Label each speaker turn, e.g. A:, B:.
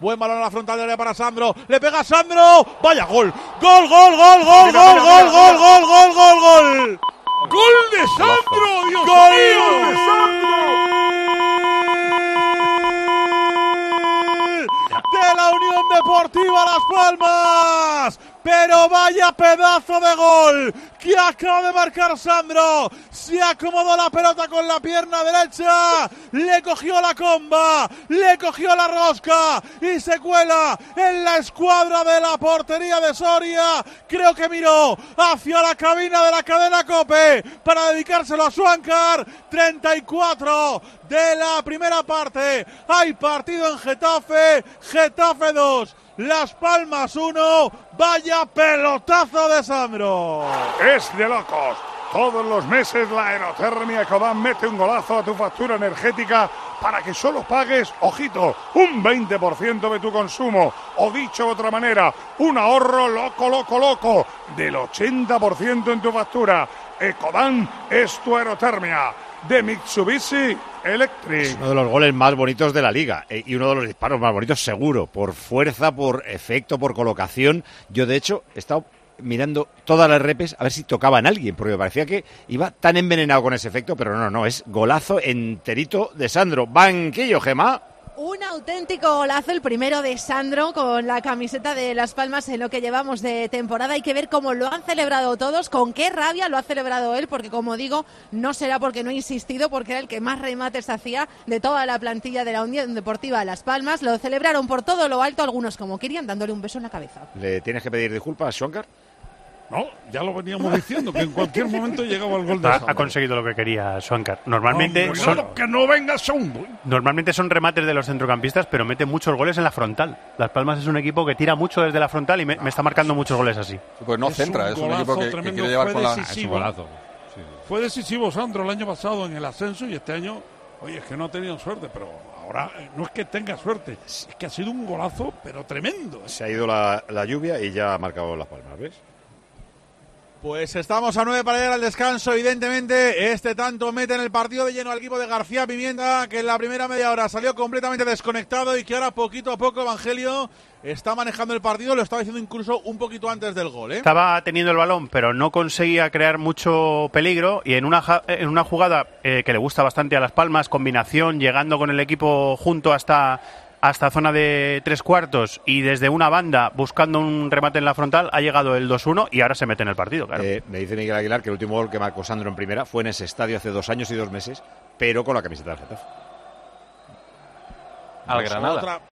A: Buen balón a la frontal de área para Sandro. Le pega Sandro. Vaya gol. Gol, gol, gol, gol, gol, gol, gol, gol, gol, gol, gol.
B: Gol de Sandro, Dios
A: Gol
B: mío, de Sandro.
A: de la Unión Deportiva Las Palmas. Pero vaya pedazo de gol que acaba de marcar Sandro. Se acomodó la pelota con la pierna derecha. Le cogió la comba. Le cogió la rosca. Y se cuela en la escuadra de la portería de Soria. Creo que miró hacia la cabina de la cadena Cope para dedicárselo a Suancar. 34 de la primera parte. Hay partido en Getafe. Getafe 2. Las Palmas 1. Vaya pelotazo de Sandro.
B: Es de locos. Todos los meses la aerotermia Ecodan mete un golazo a tu factura energética para que solo pagues, ojito, un 20% de tu consumo. O dicho de otra manera, un ahorro loco, loco, loco del 80% en tu factura. Ecodan es tu de Mitsubishi Electric.
C: Uno de los goles más bonitos de la liga eh, y uno de los disparos más bonitos seguro, por fuerza, por efecto, por colocación. Yo de hecho he estado mirando todas las repes a ver si tocaban a alguien, porque me parecía que iba tan envenenado con ese efecto, pero no, no, es golazo enterito de Sandro. Banquillo, Gema.
D: Un auténtico golazo, el primero de Sandro con la camiseta de Las Palmas en lo que llevamos de temporada. Hay que ver cómo lo han celebrado todos, con qué rabia lo ha celebrado él, porque como digo, no será porque no ha insistido, porque era el que más remates hacía de toda la plantilla de la Unión Deportiva Las Palmas. Lo celebraron por todo lo alto, algunos como querían, dándole un beso en la cabeza.
C: ¿Le tienes que pedir disculpas?
B: No, ya lo veníamos diciendo, que en cualquier momento llegaba el gol de
E: Ha, ha conseguido lo que quería Swankar. Normalmente
B: Hombre,
E: son,
B: no, que no venga
E: normalmente son remates de los centrocampistas, pero mete muchos goles en la frontal. Las Palmas es un equipo que tira mucho desde la frontal y me, me está marcando muchos goles así.
F: Pues no
B: Es
F: centra,
B: un
F: es un
B: golazo
F: equipo que- que, quiere llevar
B: fue
F: con la.
B: decisivo. Fue decisivo Sandro el año pasado en el ascenso y este año, oye, es que no ha tenido suerte, pero ahora eh, no es que tenga suerte, es que ha sido un golazo, pero tremendo. ¿eh?
C: Se ha ido la, la lluvia y ya ha marcado las palmas, ¿ves?
A: Pues estamos a nueve para llegar al descanso, evidentemente. Este tanto mete en el partido de lleno al equipo de García Pimienta, que en la primera media hora salió completamente desconectado y que ahora poquito a poco Evangelio está manejando el partido, lo estaba diciendo incluso un poquito antes del gol, ¿eh?
E: Estaba teniendo el balón, pero no conseguía crear mucho peligro y en una, en una jugada eh, que le gusta bastante a Las Palmas, combinación, llegando con el equipo junto hasta, hasta zona de tres cuartos y desde una banda buscando un remate en la frontal, ha llegado el 2-1 y ahora se mete en el partido, claro.
C: Eh, me dice Miguel Aguilar que el último gol que marcó Sandro en primera fue en ese estadio hace dos años y dos meses, pero con la camiseta del Getafe.
F: Al Granada.